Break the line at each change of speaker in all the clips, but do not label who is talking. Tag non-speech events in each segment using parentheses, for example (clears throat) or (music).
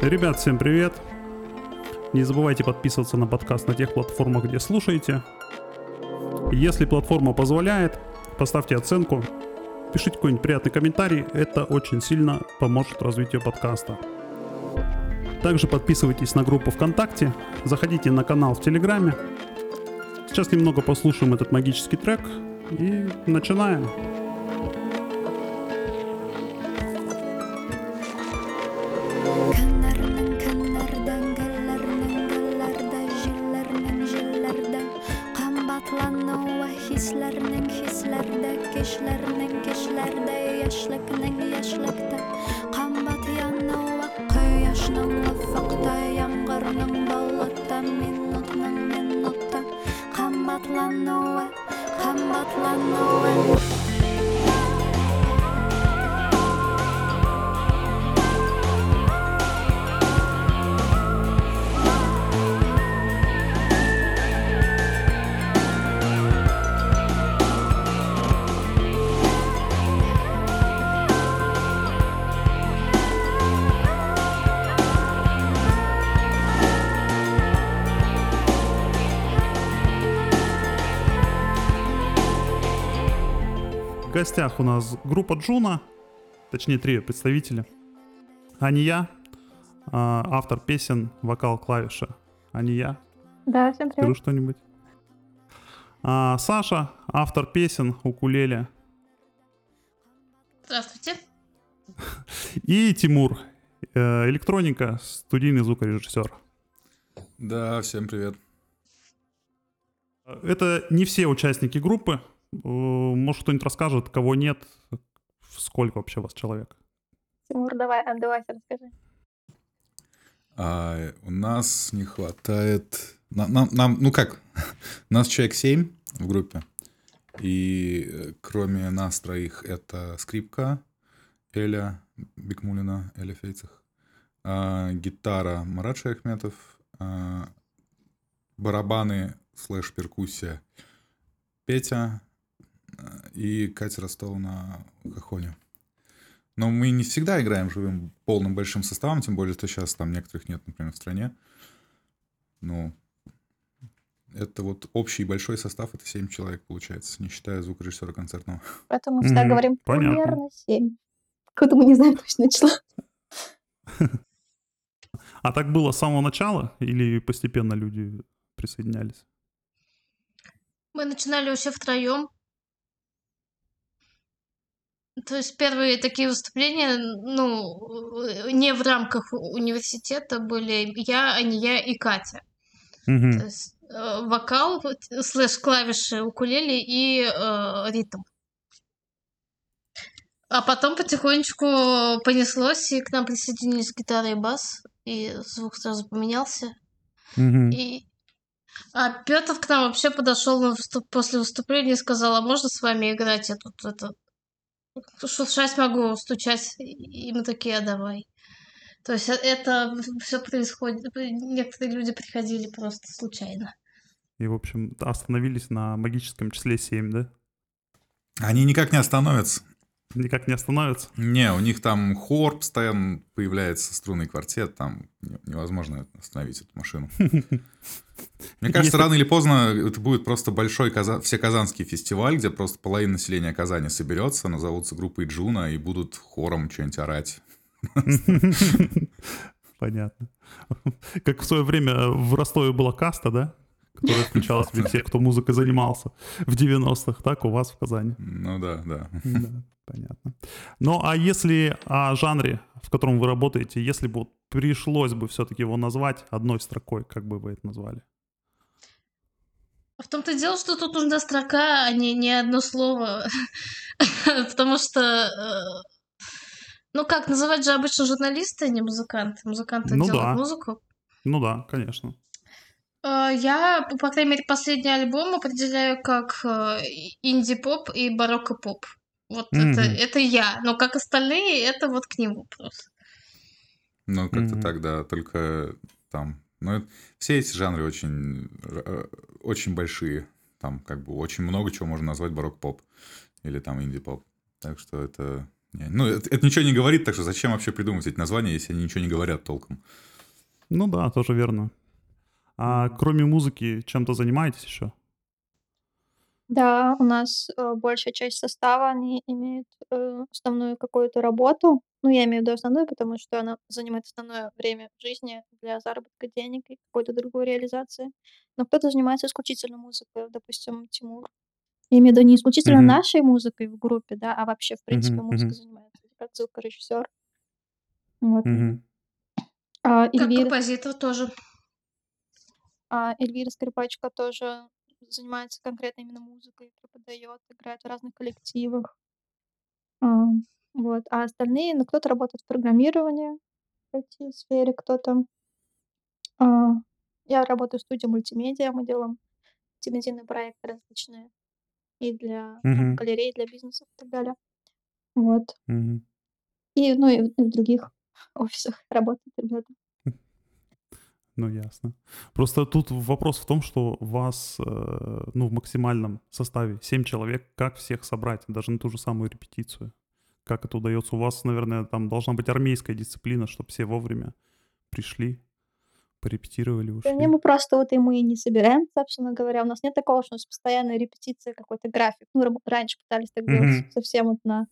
Ребят, всем привет! Не забывайте подписываться на подкаст на тех платформах, где слушаете. Если платформа позволяет, поставьте оценку, пишите какой-нибудь приятный комментарий, это очень сильно поможет развитию подкаста. Также подписывайтесь на группу ВКонтакте, заходите на канал в Телеграме. Сейчас немного послушаем этот магический трек и начинаем. Гостях у нас группа Джуна, точнее три представителя. А, автор песен, вокал, клавиши. Ания,
Да, всем привет.
что-нибудь. А, Саша, автор песен, укулеле.
Здравствуйте.
И Тимур, э, электроника, студийный звукорежиссер.
Да, всем привет.
Это не все участники группы. Э, Может, кто-нибудь расскажет, кого нет, сколько вообще у вас человек?
Тимур, давай, отдавайся, расскажи.
А, у нас не хватает... на- Нам, нам, ну как, (laughs) нас человек 7 в группе. И э, кроме нас троих это скрипка Эля Бекмулина, Эля Фейцех, а, гитара Марат Шаяхметов, а, барабаны слэш перкуссия Петя а, и Катя Ростова на кахоне. Но мы не всегда играем живым полным большим составом, тем более, что сейчас там некоторых нет, например, в стране. Ну, это вот общий большой состав, это 7 человек получается, не считая звукорежиссера концертного.
Поэтому мы всегда говорим
понятно.
примерно 7. Откуда мы не знаем точно числа. (laughs)
А так было с самого начала или постепенно люди присоединялись?
Мы начинали вообще втроем. То есть первые такие выступления, ну, не в рамках университета были я, Ания и Катя.
Мгм.
То есть э, вокал, слэш клавиши укулеле и э, ритм. А потом потихонечку понеслось, и к нам присоединились гитара и бас, и звук сразу поменялся.
Мгм.
И... А Петр к нам вообще подошел на выступ- после выступления и сказал, а можно с вами играть? Я тут это... Шуршать могу, стучать. И мы такие, а давай. То есть э- это все происходит. Некоторые люди приходили просто случайно.
И, в общем, остановились на магическом числе 7, да?
Они никак не остановятся.
Никак не остановятся?
Не, у них там хор постоянно появляется, струнный квартет, там не- невозможно остановить эту машину. (laughs) Мне кажется, рано или поздно это будет просто большой каза... всеказанский фестиваль, где просто половина населения Казани соберется, назовутся группой Джуна и будут хором что-нибудь орать. (laughs)
Понятно. Как в свое время в Ростове была каста, да? Которая включала в себя всех, кто музыкой занимался в 90-х, так у вас в Казани.
Ну да, да.
Да, понятно. Ну, а если о жанре, в котором вы работаете, если бы пришлось бы все-таки его назвать одной строкой, как бы вы это назвали?
А В том-то и дело, что тут нужна строка, а не, не одно слово. (laughs) Потому что... э, Ну как, называть же обычно журналисты, а не музыканты. Музыканты
Ну
делают
да.
музыку.
Ну да, конечно.
Э, Я, по крайней мере, последний альбом определяю как э, инди-поп и барокко-поп. Вот это,
Мгм.
это я. Но как остальные, это вот к нему просто.
Ну, как-то
Мгм.
так, да, только там... Ну, это- все эти жанры очень, э, очень большие. Там как бы очень много чего можно назвать барок-поп или там инди-поп. Так что это Ну, это, это ничего не говорит, так что зачем вообще придумывать эти названия, если они ничего не говорят толком?
Ну да, тоже верно. А кроме музыки, чем-то занимаетесь еще?
Да, у нас э, большая часть состава, они имеют э, основную какую-то работу. Ну, я имею в виду основную, потому что она занимает основное время жизни для заработка денег и какой-то другой реализации. Но кто-то занимается исключительно музыкой, допустим, Тимур. Я имею в виду не исключительно
Мгм.
нашей музыкой в группе, да, а вообще, в принципе,
Мгм,
музыкой занимается, как звукорежиссер. Вот.
Мгм.
А
Как
Эльвира,
композитор тоже.
А Эльвира Скрипачка тоже занимается конкретно именно музыкой, преподает, играет в разных коллективах. А, вот. А остальные, ну, кто-то работает в программировании в IT-сфере, кто-то... а, я работаю в студии мультимедиа, мы делаем мультимедийные проекты различные и для там,
Мгм.
галерей, для бизнесов и так далее. Вот.
Мгм.
И, ну, и в и в других (laughs) офисах работают ребята.
Ну, ясно. Просто тут вопрос в том, что вас, э, ну, в максимальном составе 7 человек, как всех собрать, даже на ту же самую репетицию? Как это удается? У вас, наверное, там должна быть армейская дисциплина, чтобы все вовремя пришли, порепетировали,
Да не,
ушли.
мы просто вот и мы и не собираем, собственно говоря. У нас нет такого, что у нас постоянная репетиция, какой-то график. Ну, раньше пытались так делать
Мгм.
совсем вот на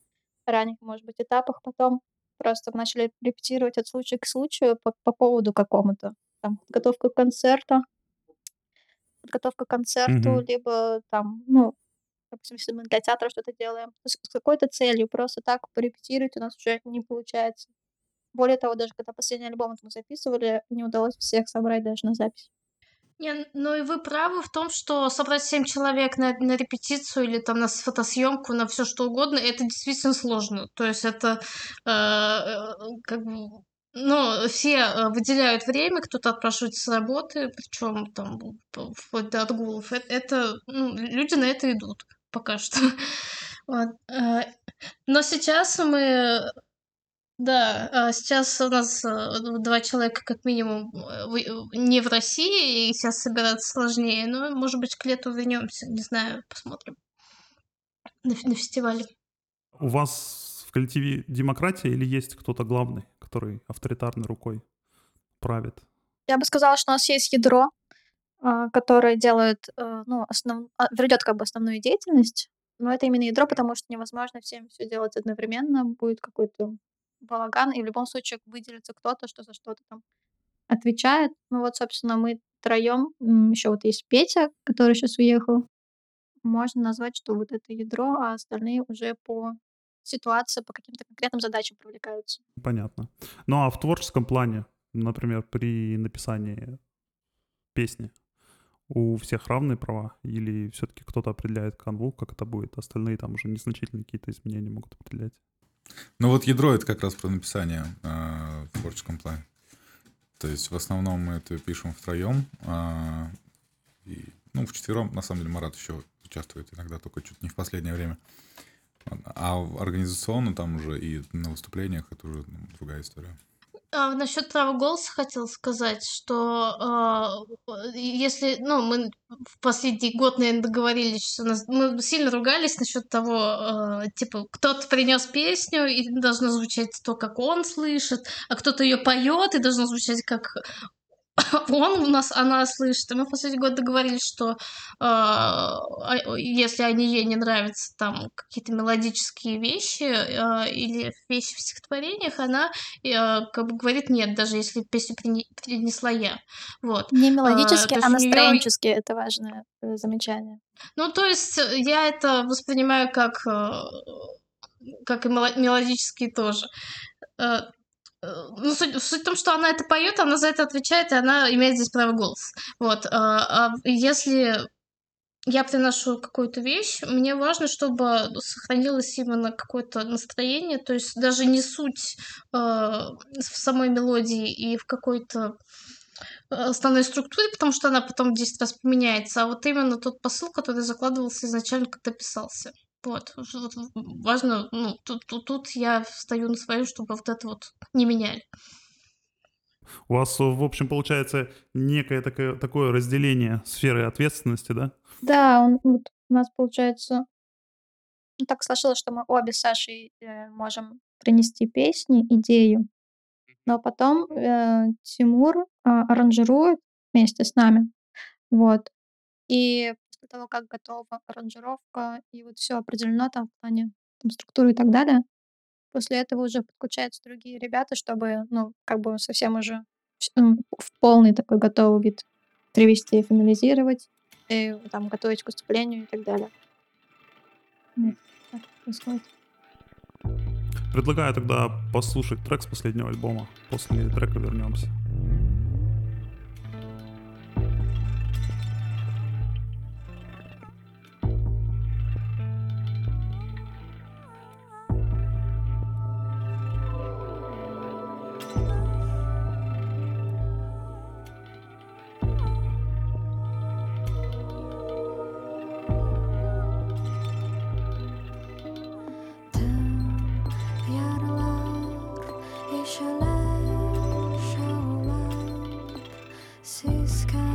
ранних, может быть, этапах, потом просто начали репетировать от случая к случаю по, по поводу какому-то. Там, подготовка к концерту, подготовка к концерту,
Мгм.
либо там, ну, допустим, если мы для театра что-то делаем, то есть с какой-то целью, просто так порепетировать у нас уже не получается. Более того, даже когда последний альбом вот мы записывали, не удалось всех собрать даже на запись.
Не, ну и вы правы в том, что собрать 7 человек на, на репетицию или там на с- фотосъемку, на все что угодно, это действительно сложно. То есть это э, э, как бы, ну, все э, выделяют время, кто-то отпрашивается с работы, причем там вплоть до отгулов. Это, это, ну, люди на это идут пока что. (laughs) Вот. э, Но сейчас мы да, а сейчас у нас э, два человека как минимум не в России, и сейчас собираться сложнее, но, может быть, к лету вернемся, не знаю, посмотрим на, на фестивале.
У вас в коллективе демократия или есть кто-то главный, который авторитарной рукой правит?
Я бы сказала, что у нас есть ядро, а, которое делает, э, ну, основ... а, ведет как бы основную деятельность, но это именно ядро, потому что невозможно всем все делать одновременно, будет какой-то балаган, и в любом случае выделится кто-то, что за что-то там отвечает. Ну вот, собственно, мы троем, еще вот есть Петя, который сейчас уехал. Можно назвать, что вот это ядро, а остальные уже по ситуации, по каким-то конкретным задачам привлекаются.
Понятно. Ну а в творческом плане, например, при написании песни, у всех равные права? Или все-таки кто-то определяет канву, как это будет? Остальные там уже незначительные какие-то изменения могут определять.
Ну вот ядро это как раз про написание э, в творческом плане. То есть в основном мы это пишем втроем. э, и, ну, вчетвером, на самом деле, Марат еще участвует иногда, только чуть не в последнее время. А организационно там уже и на выступлениях это уже ну, другая история.
А, насчет права голоса хотел сказать, что э, если, ну, мы в последний год, наверное, договорились, что нас, мы сильно ругались насчет того, а, типа, кто-то принес песню, и должно звучать то, как он слышит, а кто-то ее поет, и должно звучать, как (laughs) он у нас, она слышит. И мы в последний год договорились, что а, а, если они ей не нравятся там какие-то мелодические вещи а, или вещи в стихотворениях, она э, как бы говорит нет, даже если песню прине- принесла я. Вот.
Не
А,
мелодически,
то
а настроенчески. Это важное э, замечание.
Ну, то есть э, я это воспринимаю как, э, как и мело- мелодические тоже. Э, э, Ну, суть, суть в том, что она это поет, она за это отвечает, и она имеет здесь право голоса. Вот. А, а если я приношу какую-то вещь, мне важно, чтобы сохранилось именно какое-то настроение, то есть даже не суть э, в самой мелодии и в какой-то э, основной структуре, потому что она потом 10 раз поменяется, а вот именно тот посыл, который закладывался изначально, когда писался. Вот, вот важно, ну, тут, тут, тут я встаю на свою, чтобы вот это вот не меняли.
У вас, в общем, получается некое такое, такое разделение сферы ответственности, да?
Да, он, вот у нас получается Ну, так сложилось, что мы обе с Сашей, э, можем принести песни, идею. Но потом, э, Тимур, а, аранжирует вместе с нами. Вот. И после того, как готова аранжировка и вот всё определено там в плане там структуры и так далее, после этого уже подключаются другие ребята, чтобы, ну, как бы совсем уже в полный такой готовый вид привести, финализировать, и там готовить к выступлению и так далее. Вот так происходит.
Предлагаю тогда послушать трек с последнего альбома. После трека вернемся. sky.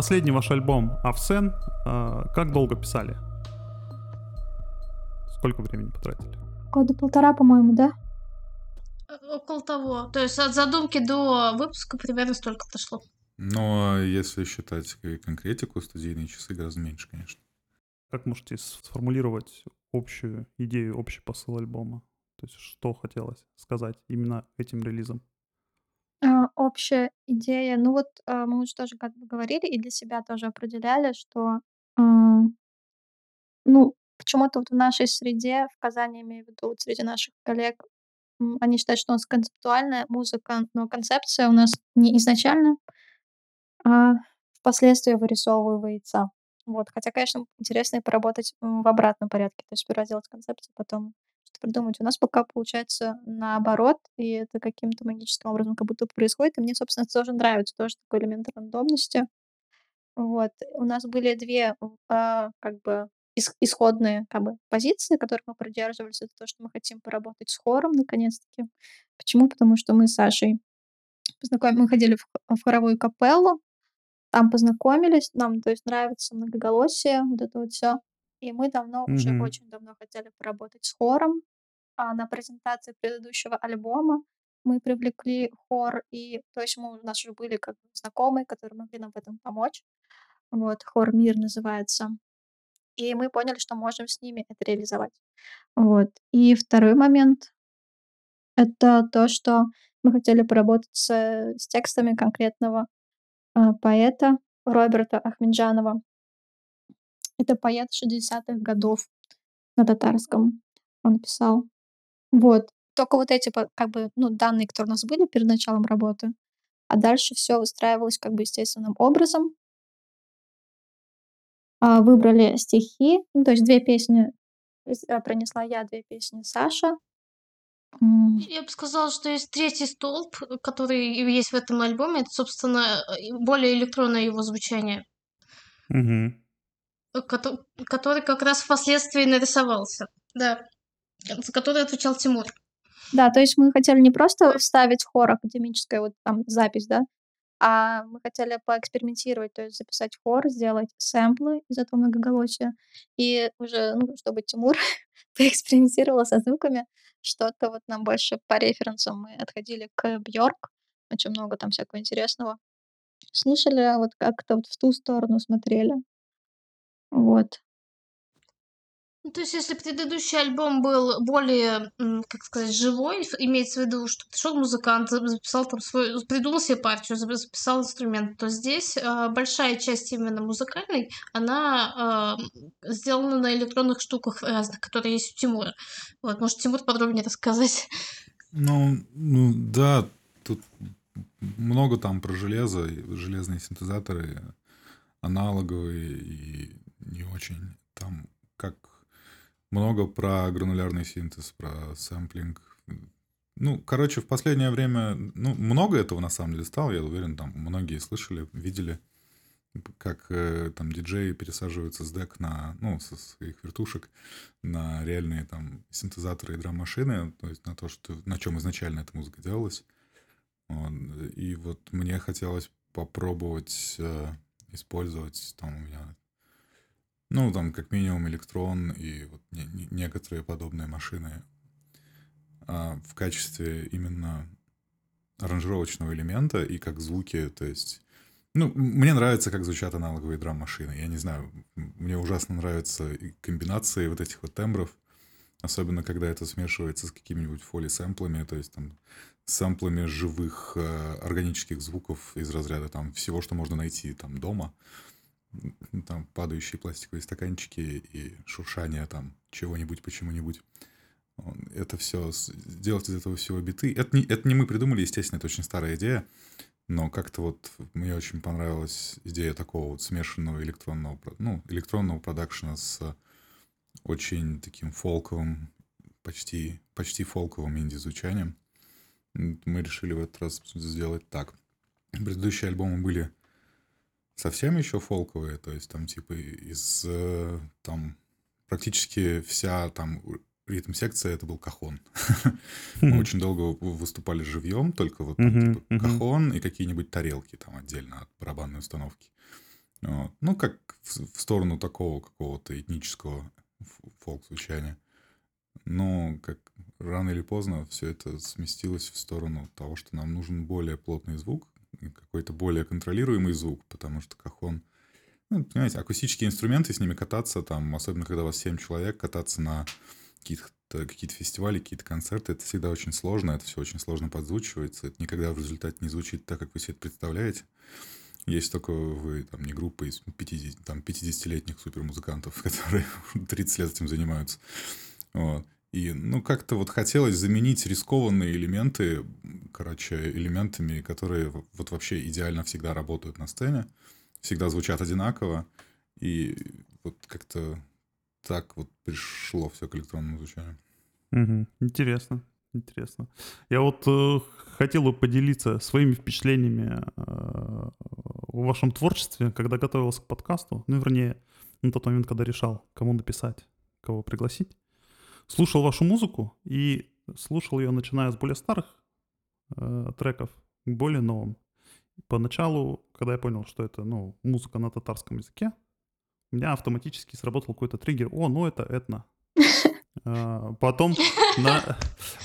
Последний ваш альбом Авсен. а, как долго писали? Сколько времени потратили?
Года полтора, по-моему, да?
Э, Около того. То есть от задумки до выпуска примерно столько дошло.
Но если считать конкретику, студийные часы гораздо меньше, конечно.
Как можете сформулировать общую идею, общий посыл альбома? То есть что хотелось сказать именно этим релизом?
А, общая идея. Ну вот, а, мы уже тоже как бы говорили и для себя тоже определяли, что, м, ну, почему-то вот в нашей среде, в Казани, имею в виду, вот среди наших коллег, они считают, что у нас концептуальная музыка, но концепция у нас не изначально, а впоследствии вырисовывается. Вот. Хотя, конечно, интересно и поработать, в обратном порядке. То есть сперва сделать концепцию, потом придумать. У нас пока получается наоборот, и это каким-то магическим образом как будто происходит. И мне, собственно, это тоже нравится, тоже такой элемент рандомности. Вот. У нас были 2, м, а, как бы ис исходные как бы позиции, которых мы придерживались. Это то, что мы хотим поработать с хором наконец-таки. Почему? Потому что мы с Сашей познаком мы ходили в в хоровую капеллу, там познакомились. Нам, то есть, нравится многоголосие, вот это вот всё. И мы давно, уже
Мгм.
очень давно хотели поработать с хором. А, на презентации предыдущего альбома мы привлекли хор, и то есть мы, у нас уже были как знакомые, которые могли нам в этом помочь. Вот, хор «Мир» называется. И мы поняли, что можем с ними это реализовать. Вот. И второй момент это то, что мы хотели поработать с, с текстами конкретного а, поэта Роберта Ахмеджанова. Это поэт 60-х годов на татарском он писал. Вот. Только вот эти по- как бы ну, данные, которые у нас были перед началом работы, а дальше все выстраивалось как бы естественным образом. А, Выбрали стихи, ну, то есть две песни с- а, пронесла я, две песни Саша. М,
Я бы сказала, что есть третий столб, э, который и есть в этом альбоме. Это, собственно, э, более электронное его звучание,
Мгм.
э, кото- который как раз впоследствии нарисовался. Да, за который отвечал Тимур.
Да, то есть мы хотели не просто вставить хор академическая вот там запись, да, а мы хотели поэкспериментировать, то есть записать хор, сделать сэмплы из этого многоголосия, и уже, ну, чтобы Тимур (laughs) поэкспериментировал со звуками, что-то вот нам больше по референсам мы отходили к Бьорк, очень много там всякого интересного. Слушали, а вот как-то вот в ту сторону смотрели. Вот.
Ну, то есть, если предыдущий альбом был более, как сказать, живой, имеется в виду, что пришел музыкант, за- записал там свой, придумал себе партию, за- записал инструмент, то здесь а, большая часть именно музыкальной, она м, сделана на электронных штуках разных, которые есть у Тимура. Вот, может, Тимур подробнее рассказать.
Ну, ну да, тут много там про железо, железные синтезаторы, аналоговые и не очень. Там как много про гранулярный синтез, про сэмплинг. Ну, короче, в последнее время, ну, много этого на самом деле стало, я уверен, там многие слышали, видели, как э, там диджеи пересаживаются с дек на, ну, со своих вертушек на реальные там синтезаторы и драм-машины, то есть на то, что, на чем изначально эта музыка делалась. И вот мне хотелось попробовать э, использовать там у меня, ну, там как минимум электрон и вот не- не- некоторые подобные машины а, в качестве именно аранжировочного элемента и как звуки, то есть... Ну, мне нравится, как звучат аналоговые драм-машины. Я не знаю, мне ужасно нравятся комбинации вот этих вот тембров, особенно когда это смешивается с какими-нибудь фоли-сэмплами, то есть там сэмплами живых э, органических звуков из разряда там всего, что можно найти там дома. М, Там падающие пластиковые стаканчики и шуршание там чего-нибудь почему-нибудь. Это все, сделать из этого всего биты. Это не, это не мы придумали, естественно, это очень старая идея. Но как-то вот мне очень понравилась идея такого вот смешанного электронного, ну, электронного продакшена с очень таким фолковым, почти, почти фолковым инди-звучанием. Мы решили в этот раз сделать так. Предыдущие альбомы были совсем еще фолковые, то есть там типа из э, там практически вся там ритм-секция это был кахон. (laughs) Мы очень долго выступали живьем, только вот типа, кахон и какие-нибудь тарелки там отдельно от барабанной установки. Вот. Ну, как в, в сторону такого какого-то этнического фолк-звучания. Но как рано или поздно все это сместилось в сторону того, что нам нужен более плотный звук, какой-то более контролируемый звук, потому что кахон... Ну, понимаете, акустические инструменты, с ними кататься, там, особенно когда у вас 7 человек, кататься на какие-то какие-то фестивали, какие-то концерты, это всегда очень сложно, это все очень сложно подзвучивается, это никогда в результате не звучит так, как вы себе это представляете. Есть только вы, там, не группа из 50, там, 50-летних супермузыкантов, (laughs) которые 30 лет этим занимаются. Вот. И, ну, как-то вот хотелось заменить рискованные элементы, короче, элементами, которые вот вообще идеально всегда работают на сцене, всегда звучат одинаково, и вот как-то так вот пришло все к электронному звучанию.
Мгм. Интересно, интересно. Я вот э, хотел бы поделиться своими впечатлениями э, вашем творчестве, когда готовился к подкасту. Ну, вернее, на тот момент, когда решал, кому написать, кого пригласить. Слушал вашу музыку и слушал ее, начиная с более старых э, треков к более новым. Поначалу, когда я понял, что это ну, музыка на татарском языке, у меня автоматически сработал какой-то триггер. О, ну это этно. (laughs) А, Потом, на-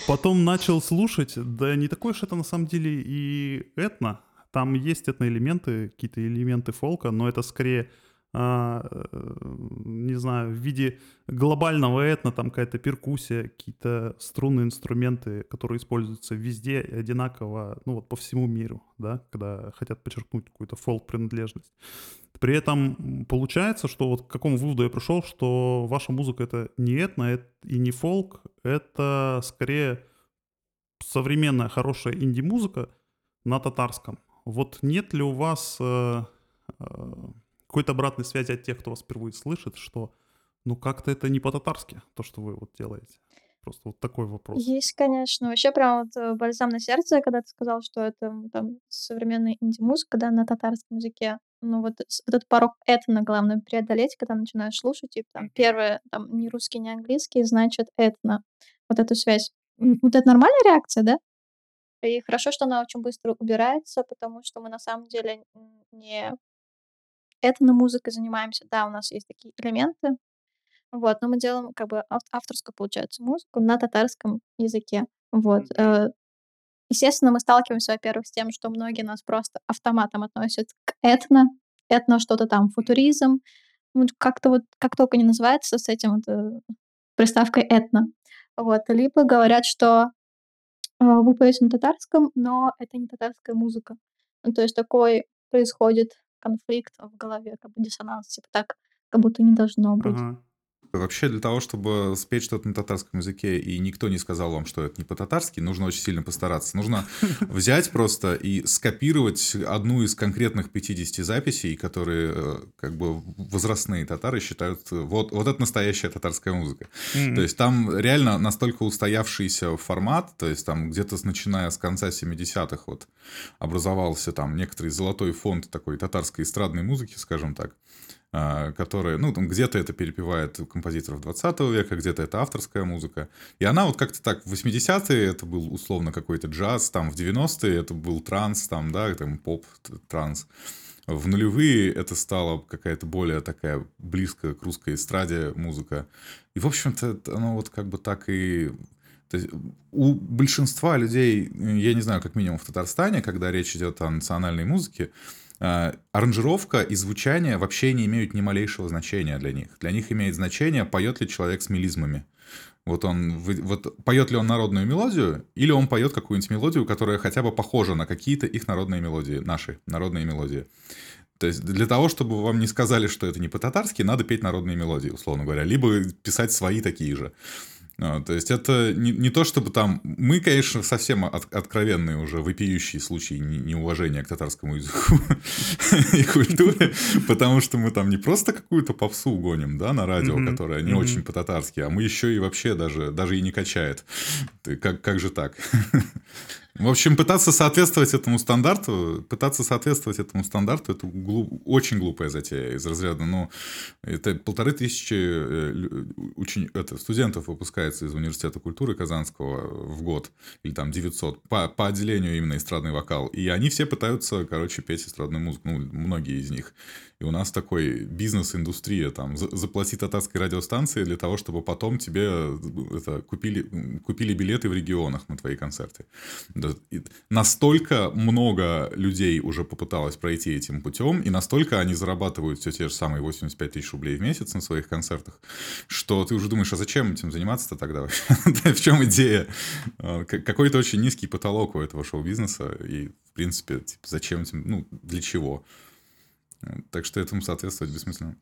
потом начал слушать, да не такой уж это на самом деле и этно. Там есть этно-элементы, какие-то элементы фолка, но это скорее, не знаю, в виде глобального этно, там какая-то перкуссия, какие-то струнные инструменты, которые используются везде одинаково, ну вот по всему миру, да, когда хотят подчеркнуть какую-то фолк-принадлежность. При этом получается, что вот к какому выводу я пришел, что ваша музыка это не этно эт- и не фолк, это скорее современная хорошая инди-музыка на татарском. Вот нет ли у вас э, э, какой-то обратной связи от тех, кто вас впервые слышит, что ну как-то это не по-татарски, то, что вы вот делаете? Просто вот такой вопрос.
Есть, конечно. Вообще прям вот э, бальзам на сердце, когда ты сказал, что это там современная инди-музыка, да, на татарском языке. Ну вот этот порог этно главное преодолеть, когда начинаешь слушать, и там первое, там не русский, не английский, значит этно. Вот эту связь. Вот это нормальная реакция, да? И хорошо, что она очень быстро убирается, потому что мы на самом деле этно-музыкой занимаемся. Да, у нас есть такие элементы, вот, но мы делаем как бы ав- авторскую, получается, музыку на татарском языке. Вот. э, Естественно, мы сталкиваемся, во-первых, с тем, что многие нас просто автоматом относят к этно, этно что-то там, футуризм, как-то вот, как только не называется с этим вот, э, приставкой этно. Вот. Либо говорят, что э, вы поете на татарском, но это не татарская музыка. Ну, то есть такой происходит конфликт в голове, как бы диссонанс, типа так, как будто не должно быть.
Ага.
Вообще для того, чтобы спеть что-то на татарском языке, и никто не сказал вам, что это не по-татарски, нужно очень сильно постараться. Нужно (laughs) взять просто и скопировать одну из конкретных 50 записей, которые э, как бы возрастные татары считают, э, вот, вот это настоящая татарская музыка.
М.
То есть там реально настолько устоявшийся формат, то есть там где-то начиная с конца 70-х вот образовался там некоторый золотой фонд такой татарской эстрадной музыки, скажем так, а, которая, ну, там где-то это перепевает композиторов 20 века, где-то это авторская музыка. И она вот как-то так, в 80-е это был условно какой-то джаз, там в 90-е это был транс, там, да, там поп, транс. В нулевые это стало какая-то более такая близкая к русской эстраде музыка. И, в общем-то, оно вот как бы так и... То есть у большинства людей, я не знаю, как минимум в Татарстане, когда речь идет о национальной музыке, аранжировка и звучание вообще не имеют ни малейшего значения для них. Для них имеет значение, поет ли человек с мелизмами. Вот он, вот поет ли он народную мелодию, или он поет какую-нибудь мелодию, которая хотя бы похожа на какие-то их народные мелодии, наши народные мелодии. То есть для того, чтобы вам не сказали, что это не по-татарски, надо петь народные мелодии, условно говоря, либо писать свои такие же. А, То есть это не, не то, чтобы там... Мы, конечно, совсем от- откровенные уже вопиющие случаи не- неуважения к татарскому языку (laughs) и культуре, потому что мы там не просто какую-то попсу гоним, да, на радио,
Мгм,
которая не очень по-татарски, а мы еще и вообще даже, даже и не качает. Как, как же так? В общем, пытаться соответствовать этому стандарту, пытаться соответствовать этому стандарту, это глуп- очень глупая затея из разряда, ну, это полторы тысячи э, учени- это, студентов выпускается из Университета культуры Казанского в год, или там 900, по, по отделению именно эстрадный вокал, и они все пытаются, короче, петь эстрадную музыку, ну, многие из них. И у нас такой бизнес-индустрия, там, за- заплати татарской радиостанции для того, чтобы потом тебе э, это, купили, купили билеты в регионах на твои концерты. И Настолько много людей уже попыталось пройти этим путем, и настолько они зарабатывают все те же самые 85 тысяч рублей в месяц на своих концертах, что ты уже думаешь, а зачем этим заниматься-то тогда вообще? (laughs) В чем идея? А, Какой-то очень низкий потолок у этого шоу-бизнеса, и, в принципе, типа, зачем этим, ну, для чего? Так что этому соответствовать бессмысленно.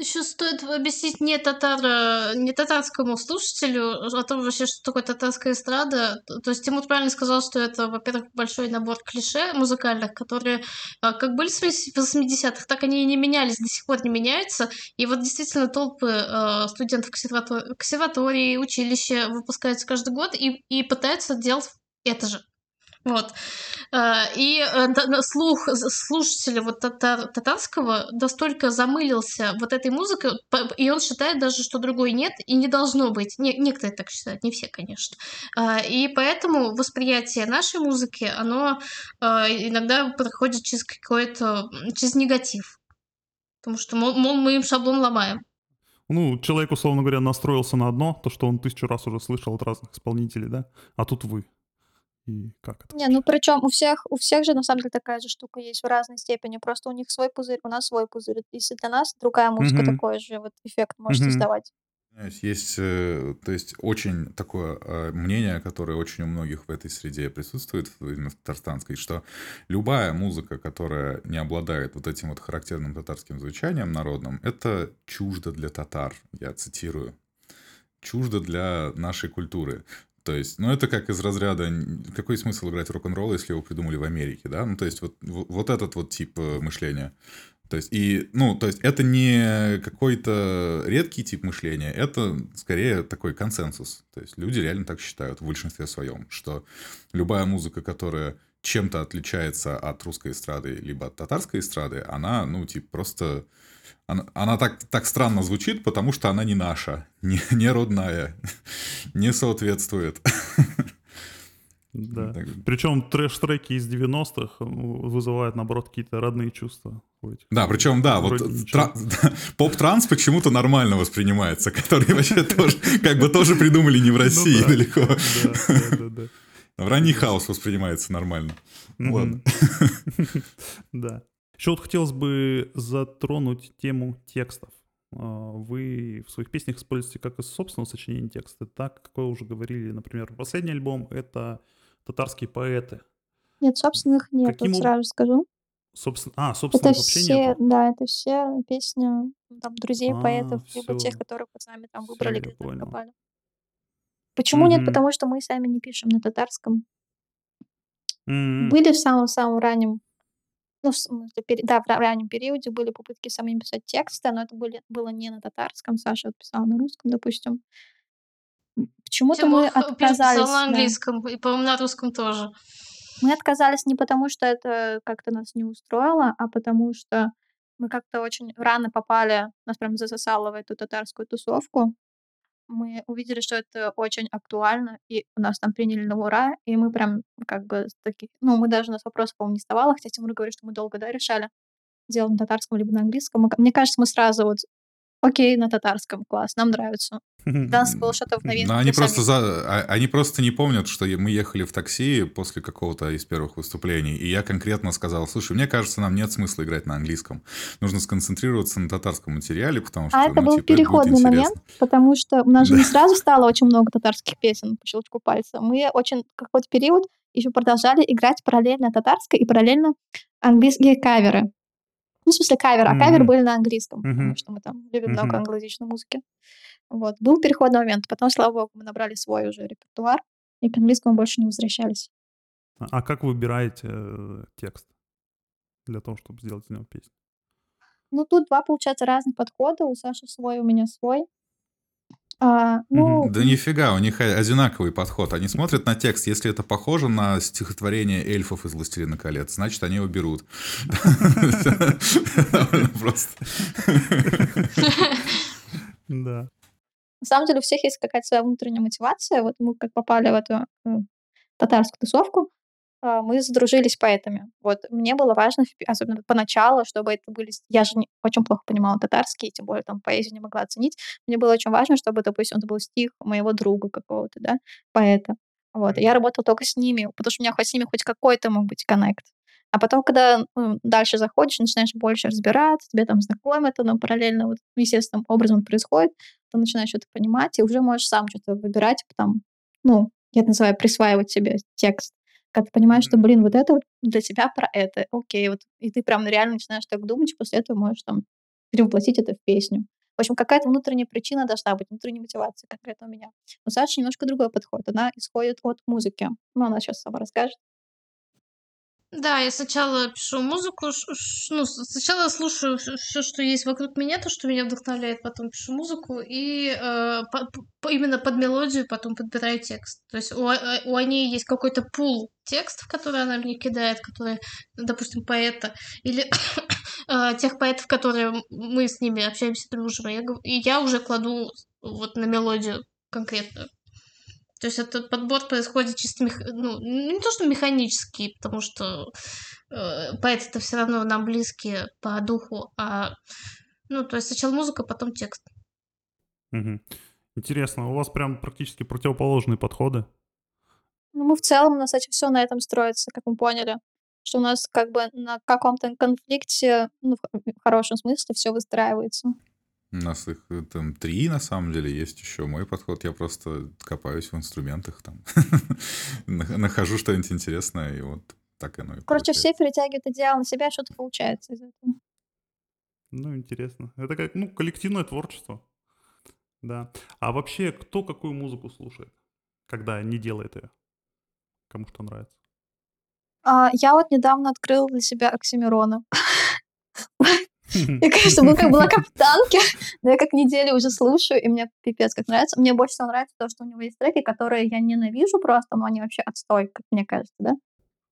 Еще стоит объяснить не, татар, не татарскому слушателю о том вообще, что такое татарская эстрада. То есть Тимур правильно сказал, что это, во-первых, большой набор клише музыкальных, которые а, как были в 80-х, так они и не менялись, до сих пор не меняются. И вот действительно толпы а, студентов консерватор- консерватории, училища выпускаются каждый год и, и пытаются делать это же. Вот. А, И э, слух слушателя вот татар- татарского настолько замылился вот этой музыкой, и он считает даже, что другой нет и не должно быть. Не- некоторые так считают, не все, конечно. А, И поэтому восприятие нашей музыки, оно а, иногда проходит через какой-то, через негатив. Потому что, мол, мы им шаблон ломаем.
Ну, человек, условно говоря, настроился на одно, то, что он тысячу раз уже слышал от разных исполнителей, да? А тут вы. И как это?
Не, ну причем у всех, у всех же на самом деле такая же штука есть в разной степени. Просто у них свой пузырь, у нас свой пузырь. Если для нас другая музыка
Мгм.
такой же вот эффект может
Мгм.
создавать.
Есть, э, то есть, очень такое э, мнение, которое очень у многих в этой среде присутствует, именно в татарстанской, что любая музыка, которая не обладает вот этим вот характерным татарским звучанием народным, это чуждо для татар, я цитирую. Чуждо для нашей культуры. То есть, ну, это как из разряда, какой смысл играть рок-н-ролл, если его придумали в Америке, да? Ну, то есть, вот, вот этот вот тип э, мышления. То есть, и, ну, то есть, это не какой-то редкий тип мышления, это скорее такой консенсус. То есть, люди реально так считают в большинстве своем, что любая музыка, которая чем-то отличается от русской эстрады либо от татарской эстрады, она, ну, типа, просто... Она, она так, так странно звучит, потому что она не наша, не, не родная, не соответствует.
Да.
Так,
Причем трэш-треки из 90-х вызывают, наоборот, какие-то родные чувства.
Да, причем, да, вот
Вроде
тра- (laughs) поп-транс почему-то нормально воспринимается, который вообще тоже, как бы тоже придумали не в России
Ну да.
далеко.
Да, да, да, да.
В ранний хаос воспринимается нормально. Ладно. (laughs)
Да. Еще вот хотелось бы затронуть тему текстов. А, Вы в своих песнях используете как из собственного сочинения тексты, так, как вы уже говорили, например, последний альбом — это татарские поэты.
Нет, собственных нет,
Каким
вот сразу скажу.
Собственно, а,
Это
собственных вообще
все,
нету.
да, это все песни там, друзей
А,
поэтов, либо тех,
всё.
которые вот сами там выбрали, где-то
понял.
откопали. Почему нет?
Мгм.
Потому что мы сами не пишем на татарском.
М,
Были в самом-самом раннем, ну, в да, в ра- раннем периоде были попытки самим писать тексты, но это были, было не на татарском. Саша вот писала на русском, допустим. Почему-то мы
Тимур
отказались.
писал на
да.
английском, и, по-моему, на русском тоже.
Мы отказались не потому, что это как-то нас не устроило, а потому что мы как-то очень рано попали, нас прям засосало в эту татарскую тусовку. Мы увидели, что это очень актуально, и нас там приняли на ура, и мы прям как бы с таких... Ну, мы даже у нас вопросов, по-моему, не вставало, хотя Тимур говорит, что мы долго, да, решали, делать на татарском либо на английском. Мне кажется, мы сразу вот, окей, на татарском, класс, нам нравится. Нас было что-то в новинку.
Но они просто, за... а- они просто не помнят, что мы ехали в такси после какого-то из первых выступлений, и я конкретно сказал, слушай, мне кажется, нам нет смысла играть на английском. Нужно сконцентрироваться на татарском материале, потому что,
А это
ну,
был
типа, это
переходный
интересно.
момент, потому что у нас же не сразу стало очень много татарских песен по щелчку пальца. Мы очень какой-то период еще продолжали играть параллельно татарское и параллельно английские каверы. Ну, в смысле кавер, а
Мгм.
были на английском, потому
Мгм.
что мы там любим много
Мгм.
англоязычной музыки. Вот. Был переходный момент. Потом, слава богу, мы набрали свой уже репертуар, и к английскому больше не возвращались.
А а как вы выбираете э, текст для того, чтобы сделать из него песню?
Ну, тут два, получается, разных подхода. У Саши свой, у меня свой. А, ну,
Да нифига, у них одинаковый подход. Они смотрят на текст, если это похоже на стихотворение эльфов из «Властелина колец», значит, они его берут. Просто.
Да.
На самом деле у всех есть какая-то своя внутренняя мотивация. Вот мы как попали в эту э, татарскую тусовку, а, мы задружились поэтами. Вот мне было важно, особенно поначалу, чтобы это были... Я же не- очень плохо понимала татарский, тем более там поэзию не могла оценить. Мне было очень важно, чтобы, допустим, это был стих моего друга какого-то, да, поэта. Вот. И я работала только с ними, потому что у меня хоть с ними хоть какой-то мог быть коннект. А потом, когда ну, дальше заходишь, начинаешь больше разбираться, тебе там знакомят, оно параллельно вот естественным образом происходит, ты начинаешь что-то понимать, и уже можешь сам что-то выбирать, потом, ну, я это называю присваивать себе текст. Когда ты понимаешь, что, блин, вот это вот для тебя про это, окей, вот, и ты прям реально начинаешь так думать, и после этого можешь там перевоплотить это в песню. В общем, какая-то внутренняя причина должна быть, внутренняя мотивация конкретно у меня. У Саши немножко другой подход. Она исходит от музыки. Ну, она сейчас сама расскажет.
Да, я сначала пишу музыку, ну, сначала слушаю все, что есть вокруг меня, то, что меня вдохновляет, потом пишу музыку, и э, по- именно под мелодию потом подбираю текст. То есть у, а- у Ани есть какой-то пул текстов, которые она мне кидает, которые, ну, допустим, поэта, или (coughs) э, тех поэтов, которые мы с ними общаемся, дружим, гов- и я уже кладу вот на мелодию конкретную. То есть этот подбор происходит чисто, мех... ну, не то, что механический, потому что э, поэты это все равно нам близкие по духу, а, ну, то есть сначала музыка, потом текст.
Мгм. Интересно, у вас прям практически противоположные подходы.
Ну, мы в целом, у нас все на этом строится, как мы поняли. Что у нас как бы на каком-то конфликте, ну, в хорошем смысле, все выстраивается.
У нас их э, там три, на самом деле, есть еще мой подход. Я просто копаюсь в инструментах, там, (laughs) нах- нахожу что-нибудь интересное, и вот так оно и
Короче, все перетягивают идеал на себя, что-то получается из этого.
Ну, интересно. Это как, ну, коллективное творчество. Да. А вообще, кто какую музыку слушает, когда не делает ее? Кому что нравится?
А, я вот недавно открыла для себя Оксимирона. (laughs) Я, (laughs) конечно, была как была как в танке, но я как неделю уже слушаю, и мне пипец как нравится. Мне больше всего нравится то, что у него есть треки, которые я ненавижу просто, но они вообще отстой, как мне кажется, да?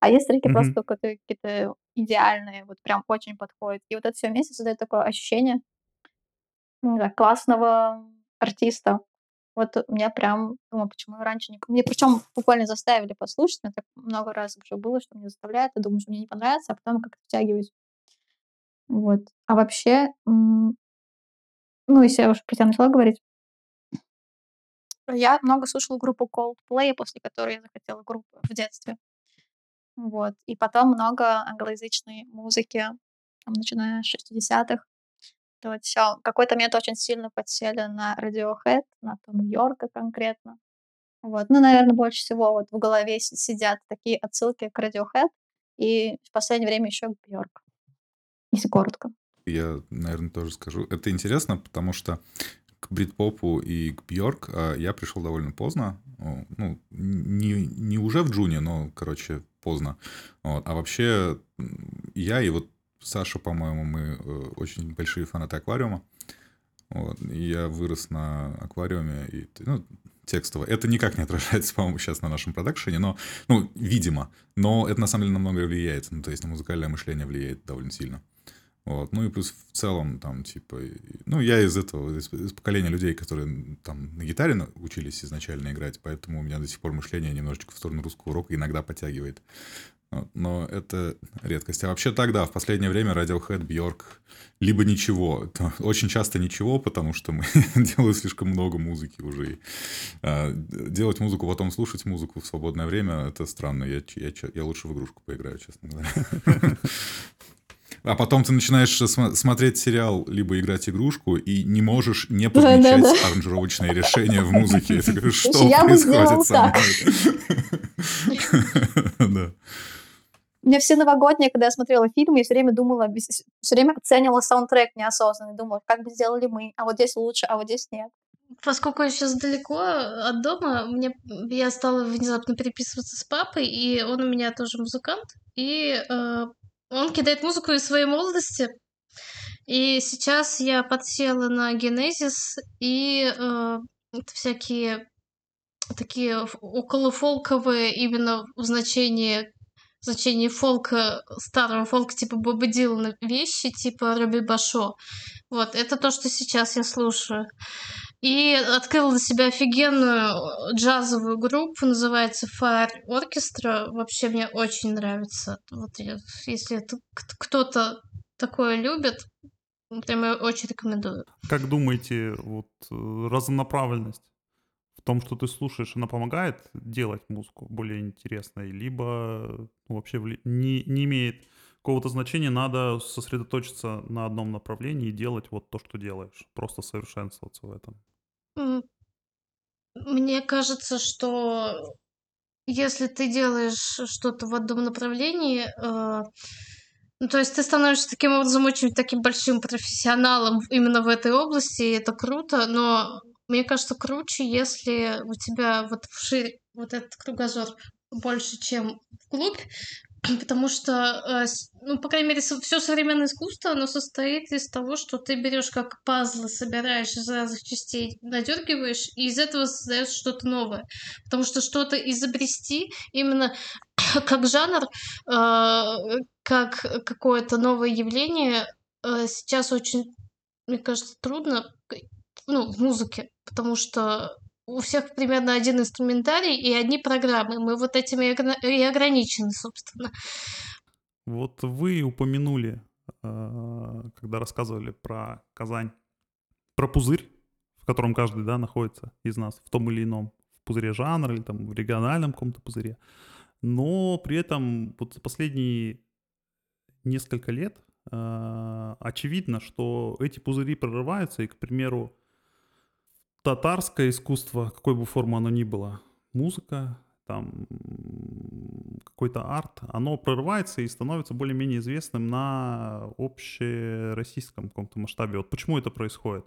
А есть треки
Мгм.
просто какие-то идеальные, вот прям очень подходят. И вот это все вместе создает такое ощущение, ну, не знаю, классного артиста. Вот у меня прям, думаю, почему я раньше не... Мне причем буквально заставили послушать, мне так много раз уже было, что мне заставляют, я думаю, что мне не понравится, а потом как-то втягиваюсь. Вот. А вообще, м, ну, если я уже про тебя начала говорить, я много слушала группу Coldplay, после которой я захотела группу в детстве. Вот. И потом много англоязычной музыки, там, начиная с 60-х. Это вот всё. В какой-то момент очень сильно подсели на Radiohead, на Том Йорка конкретно. Вот. Ну, наверное, больше всего вот в голове си- сидят такие отсылки к Radiohead и в последнее время еще к Бьорк, если коротко.
Я, наверное, тоже скажу. Это интересно, потому что к брит-попу и к Бьорк я пришел довольно поздно. Ну, не, не уже в Джуне, но, короче, поздно. Вот. А вообще, я и вот Саша, по-моему, мы э, очень большие фанаты аквариума. Вот. Я вырос на аквариуме, и, ну, текстово. Это никак не отражается, (laughs) по-моему, сейчас на нашем продакшене, но, ну, видимо. Но это, на самом деле, намного влияет. Ну, то есть на музыкальное мышление влияет довольно сильно. Вот. Ну и плюс в целом там типа... Ну я из этого, из, из поколения людей, которые там на гитаре учились изначально играть, поэтому у меня до сих пор мышление немножечко в сторону русского рока иногда подтягивает. Вот. Но это редкость. А вообще тогда, в последнее время Radiohead, Björk, либо ничего. Очень часто ничего, потому что мы (laughs) делаем слишком много музыки уже. И, а, делать музыку, потом слушать музыку в свободное время, это странно. Я, я, я лучше в игрушку поиграю, честно говоря. (laughs) А потом ты начинаешь см- смотреть сериал, либо играть игрушку, и не можешь не подмечать
Да-да-да.
аранжировочные решения в музыке. Я такой, (laughs) что
Слушай, я бы сделала
происходит со
так.
мной? (laughs) Да.
У меня все новогодние, когда я смотрела фильмы, я все время думала, все время оценивала саундтрек неосознанно. Думала, как бы сделали мы, а вот здесь лучше, а вот здесь нет.
Поскольку я сейчас далеко от дома, мне я стала внезапно переписываться с папой, и он у меня тоже музыкант, и э, он кидает музыку из своей молодости. И сейчас я подсела на Генезис и э, всякие такие околофолковые именно в значении в значении фолка, старого фолка, типа Боба Дилана, вещи, типа Робби Башо. Вот, это то, что сейчас я слушаю. И открыла для себя офигенную джазовую группу, называется Fire Orchestra. Вообще мне очень нравится. Вот я- если кто-то такое любит, прям я очень рекомендую.
Как думаете, вот э, разнонаправленность в том, что ты слушаешь, она помогает делать музыку более интересной, либо ну, вообще не, не имеет какого-то значения, надо сосредоточиться на одном направлении и делать вот то, что делаешь, просто совершенствоваться в этом.
Мне кажется, что если ты делаешь что-то в одном направлении, э, ну, то есть ты становишься таким образом очень таким большим профессионалом именно в этой области, и это круто, но мне кажется, круче, если у тебя вот вширь вот этот кругозор больше, чем вглубь, (clears throat) потому что, э, ну, по крайней мере, все современное искусство, оно состоит из того, что ты берешь как пазлы, собираешь из разных частей, надергиваешь, и из этого создаешь что-то новое. Потому что что-то изобрести именно (clears throat) как жанр, э, как какое-то новое явление, э, сейчас очень, мне кажется, трудно, ну, в музыке, потому что у всех примерно один инструментарий и одни программы. Мы вот этими и огра- и ограничены, собственно.
Вот вы упомянули, э, когда рассказывали про Казань, про пузырь, в котором каждый, да, находится из нас в том или ином в пузыре жанра или там в региональном каком-то пузыре. Но при этом вот за последние несколько лет э, очевидно, что эти пузыри прорываются, и, к примеру, татарское искусство, какой бы формы оно ни было, музыка, там какой-то арт, оно прорывается и становится более-менее известным на общероссийском каком-то масштабе. Вот почему это происходит?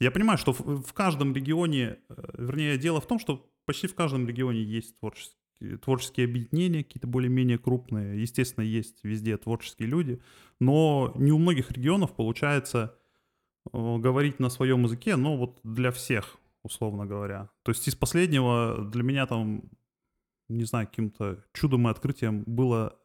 Я понимаю, что в, каждом регионе, э, вернее, дело в том, что почти в каждом регионе есть творческие, творческие объединения, какие-то более-менее крупные. Естественно, есть везде творческие люди, но не у многих регионов получается говорить на своем языке, но вот для всех, условно говоря. То есть из последнего для меня там, не знаю, каким-то чудом и открытием было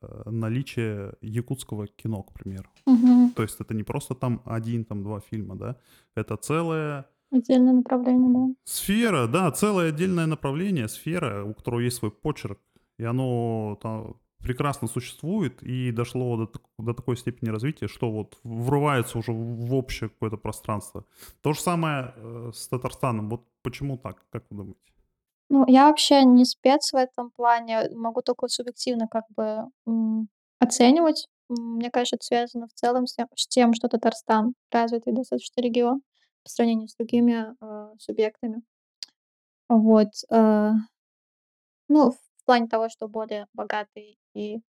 э, наличие якутского кино, к примеру.
Мгм.
То есть это не просто там один, там два фильма, да, это целая
Отдельное направление, да.
сфера, да, целое отдельное направление, сфера, у которого есть свой почерк, и оно там прекрасно существует и дошло до, до такой степени развития, что вот врывается уже в общее какое-то пространство. То же самое э, с Татарстаном. Вот почему так, как вы думаете?
Ну, я вообще не спец в этом плане, могу только субъективно как бы оценивать. Мне кажется, это связано в целом с тем, с тем, что Татарстан развитый достаточно регион по сравнению с другими э, субъектами. Вот. э, ну, плане того, что более богатый и,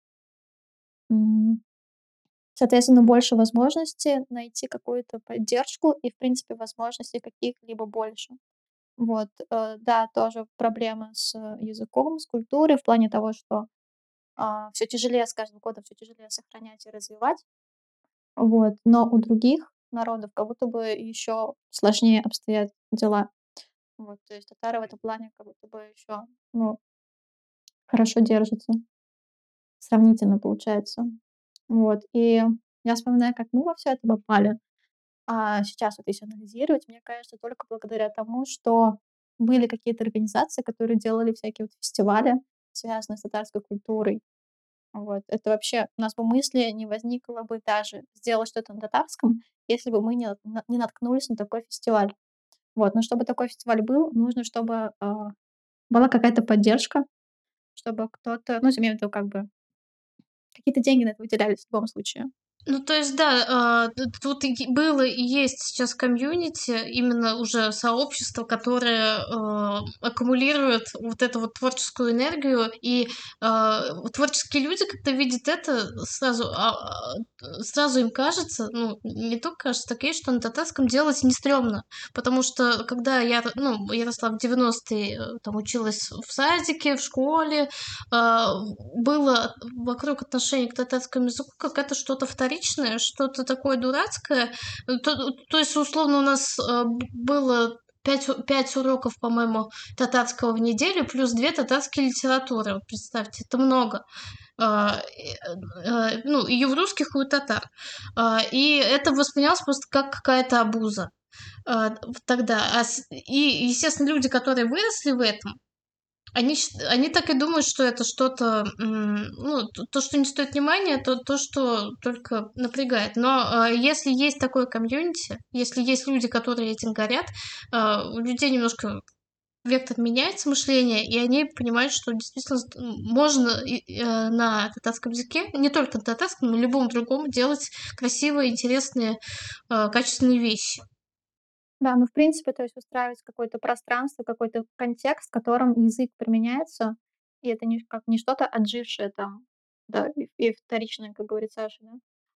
соответственно, больше возможностей найти какую-то поддержку и, в принципе, возможностей каких-либо больше. Вот, э, да, тоже проблемы с языком, с культурой в плане того, что все тяжелее с каждым годом, все тяжелее сохранять и развивать. Вот, но у других народов как будто бы еще сложнее обстоят дела. Вот, то есть татары в этом плане как будто бы еще, ну, хорошо держатся, сравнительно получается. Вот, и я вспоминаю, как мы во все это попали. А сейчас вот если анализировать, мне кажется, только благодаря тому, что были какие-то организации, которые делали всякие вот фестивали, связанные с татарской культурой. Вот. Это вообще у нас бы мысли не возникло бы даже сделать что-то на татарском, если бы мы не, не наткнулись на такой фестиваль. Вот. Но чтобы такой фестиваль был, нужно, чтобы а, была какая-то поддержка, чтобы кто-то, ну, я имею в виду, как бы, какие-то деньги на это выделялись в любом случае.
Ну, то есть, да, а, тут было и есть сейчас комьюнити, именно уже сообщество, которое а, аккумулирует вот эту вот творческую энергию, и а, творческие люди, когда видят это, сразу, сразу им кажется, ну, не только кажется, так и что на татарском делать не стрёмно, потому что когда я, ну, я росла в 90-е, э, там училась в садике, в школе, было вокруг отношения к татарскому языку как это что-то вторичное, что-то такое дурацкое. Э, То, то есть, условно, у нас э, было пять, у- пять уроков, по-моему, татарского в неделю, плюс две татарские литературы. Вот представьте, это много. Э, ну, и в русских, и у татар. И это воспринялось просто как какая-то обуза а, тогда. А И, естественно, люди, которые выросли в этом, они, они так и думают, что это что-то, ну, то, то, что не стоит внимания, то то, что только напрягает. Но а, если есть такое комьюнити, если есть люди, которые этим горят, а, у людей немножко вектор меняется мышление, и они понимают, что действительно можно э, на татарском языке, не только на татарском, но и любом другом делать красивые, интересные, э, качественные вещи.
Да, ну, в принципе, то есть устраивать какое-то пространство, какой-то контекст, в котором язык применяется, и это не как не что-то отжившее там, да, и, и вторичное, как говорит Саша, да,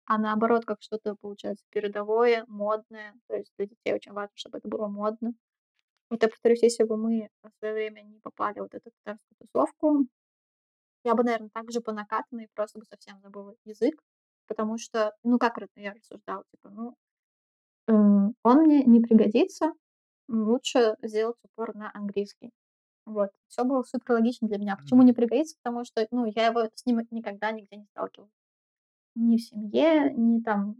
а наоборот, как что-то, получается, передовое, модное. То есть для детей очень важно, чтобы это было модно. Вот я повторюсь, если бы мы в свое время не попали в вот эту татарскую тусовку, я бы, наверное, так же по накатанной просто бы совсем забыла язык, потому что, ну, как это я рассуждала, типа, ну, он мне не пригодится, лучше сделать упор на английский. Вот. Все было супер логично для меня. Почему не пригодится? Потому что, ну, я его с ним никогда нигде не сталкивалась. Ни в семье, ни там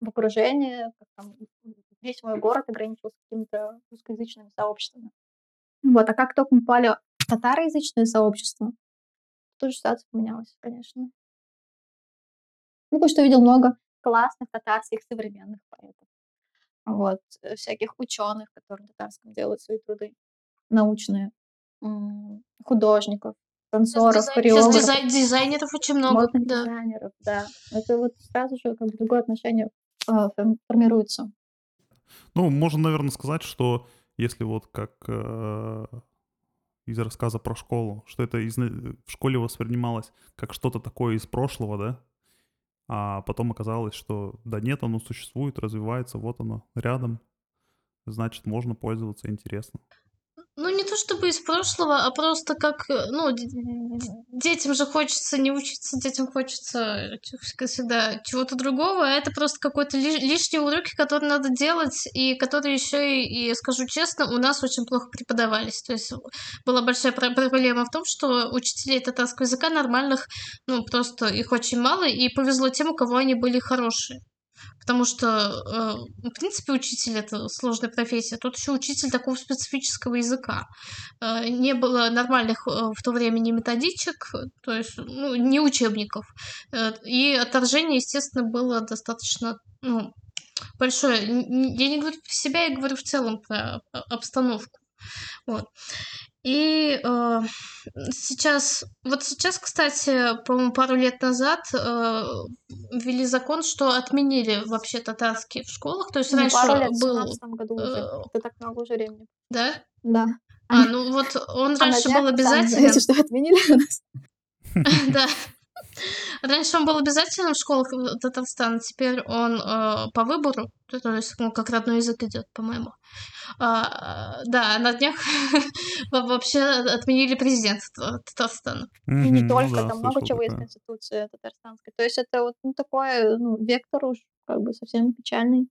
в окружении. Как там, весь мой город ограничивался какими-то русскоязычными сообществами. Вот. А как только мы попали в татароязычное сообщество, тут же ситуация поменялась, конечно. Ну, потому что видел много классных татарских современных поэтов. Вот, э, всяких ученых, которые на татарском делают свои труды научные, художников, танцоров,
Сейчас,
хореографов,
дизай- дизайнеров очень много, да.
дизайнеров, да. Это вот сразу же как бы другое отношение форм- формируется.
Ну, можно, наверное, сказать, что если вот как э, из рассказа про школу, что это из, в школе воспринималось как что-то такое из прошлого, да? А потом оказалось, что да нет, оно существует, развивается, вот оно рядом. Значит, можно пользоваться, интересно.
То чтобы из прошлого, а просто как, э, ну, детям же хочется не учиться, детям хочется, всегда, чего-то другого, а это просто какой-то ли- лишние уроки, которые надо делать, и которые еще и, и, скажу честно, у нас очень плохо преподавались. То есть была большая про- проблема в том, что учителей татарского языка нормальных, ну, просто их очень мало, и повезло тем, у кого они были хорошие. Потому что, э, в принципе, учитель это сложная профессия. Тут еще учитель такого специфического языка. Э, не было нормальных э, в то время ни методичек, то есть, ну, ни учебников. И отторжение, естественно, было достаточно, ну, большое. Я не говорю про себя, я говорю в целом про обстановку. Вот. И э, сейчас, вот сейчас, кстати, по-моему, пару лет назад э, ввели закон, что отменили вообще татарский в школах. То есть
Не
раньше
пару лет, в
был,
17 году уже.
э,
Это так много уже времени.
да?
Да.
А, ну вот он
А
раньше был обязателен. (laughs)
знаете, что отменили у нас. (laughs)
Да. Раньше он был обязательным в школах Татарстана, теперь он э, по выбору, то есть ну, как родной язык идет, по-моему. А, да, на днях (laughs) во- вообще отменили президент Татарстана.
И не
ну
только,
да,
там много чего
такое.
Конституции татарстанской. То есть это вот ну, такой ну, вектор уж как бы совсем печальный.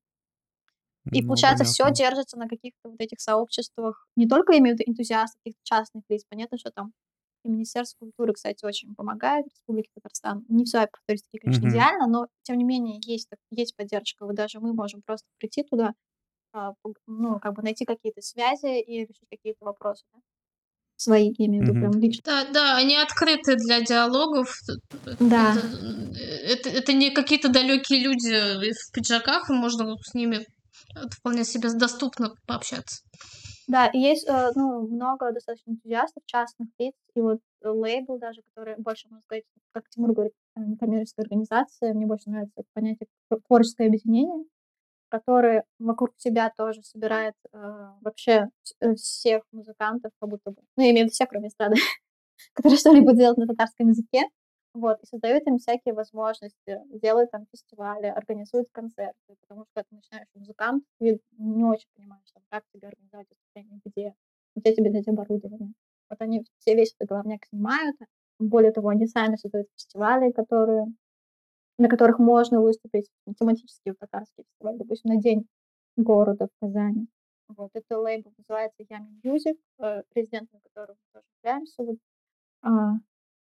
И
Ну,
получается, все
понятно.
держится на каких-то вот этих сообществах. Не только имеют энтузиастов, каких-то частных лиц. Понятно, что там и Министерство культуры, кстати, очень помогает Республике Татарстан. Не все туристики, конечно,
Мгм.
идеально, но тем не менее есть, есть поддержка. Вот даже мы можем просто прийти туда, а, ну, как бы найти какие-то связи и решить какие-то вопросы. да. Свои, я имею в виду,
Мгм.
прям лично.
Да, да, они открыты для диалогов.
Да.
Это, это, это не какие-то далекие люди в пиджаках, и можно с ними вполне себе доступно пообщаться.
Да, и есть, э, ну, много достаточно энтузиастов, частных лиц, и вот лейбл даже, который больше, можно сказать, как Тимур говорит, э, некоммерческая организация, мне больше нравится это понятие тво- творческое объединение, которое вокруг себя тоже собирает э, вообще э, всех музыкантов, как будто бы, ну, я имею в виду всех, кроме эстрады, (laughs) которые что-либо делают на татарском языке, вот, и создают им всякие возможности, делают там фестивали, организуют концерты, потому что как начинающий музыкант, ты не очень понимаешь, там, как тебе организовать выступление, где, где тебе дать оборудование. Вот они все весь этот головняк снимают, более того, они сами создают фестивали, которые, на которых можно выступить, тематические татарские фестивали, допустим, на День города в Казани. Вот, это лейбл называется Ями Music, э, президентом которого мы тоже являемся. Вот, а,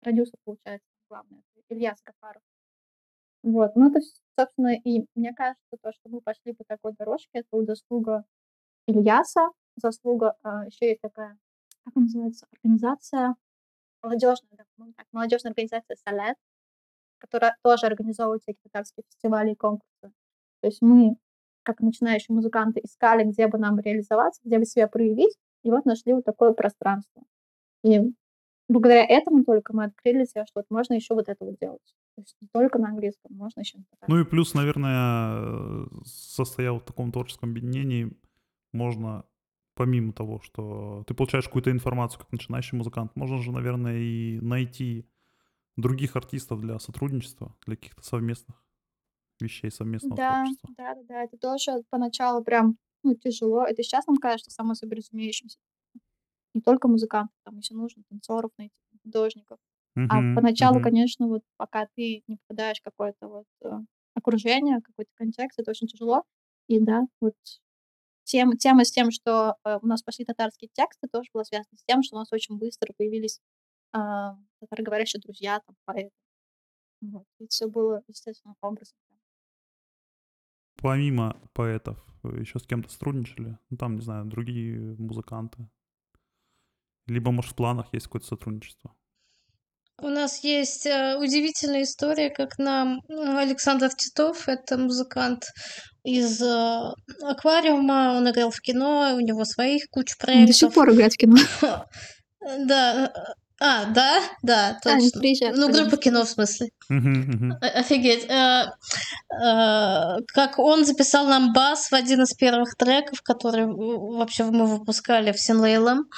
продюсер, получается, главный, это Илья Сагафаров. Вот, ну это, собственно, и мне кажется, то, что мы пошли по такой дорожке, это заслуга Ильяса, заслуга, а, еще есть такая, как она называется, организация, молодежная, да, так, молодежная организация Салет, которая тоже организовывает всякие татарские фестивали и конкурсы. То есть мы, как начинающие музыканты, искали, где бы нам реализоваться, где бы себя проявить, и вот нашли вот такое пространство. И благодаря этому только мы открыли себя, что вот можно еще вот это вот делать. То есть не только на английском, можно еще.
Ну и плюс, наверное, э, состоя в таком творческом объединении, можно помимо того, что ты получаешь какую-то информацию как начинающий музыкант, можно же, наверное, и найти других артистов для сотрудничества, для каких-то совместных вещей, совместного
Да,
творчества.
да, да, да, это тоже поначалу прям ну, тяжело. Это сейчас нам кажется само собой разумеющимся. Не только музыкантов, там еще нужно танцоров найти, художников. А
Мгм,
поначалу,
мгм.
конечно, вот пока ты не попадаешь в какое-то вот э, окружение, какой-то контекст, это очень тяжело. И да, вот тем, тема с тем, что э, у нас пошли татарские тексты, тоже была связана с тем, что у нас очень быстро появились а, татароговорящие друзья, там, поэты. Вот. И все было естественным образом.
Помимо поэтов, вы еще с кем-то сотрудничали? Ну, там, не знаю, другие музыканты. Либо, может, в планах есть какое-то сотрудничество.
У нас есть э, удивительная история, как нам э, Александр Титов, это музыкант из э, аквариума, он играл в кино, у него своих куча
Он до сих
проектов.
пор играет в кино. (laughs)
Да. А, да, да, точно. Ну, группа кино, в смысле. Офигеть. Э, э, Как он записал нам бас в один из первых треков, который вообще мы выпускали в Синлейлом.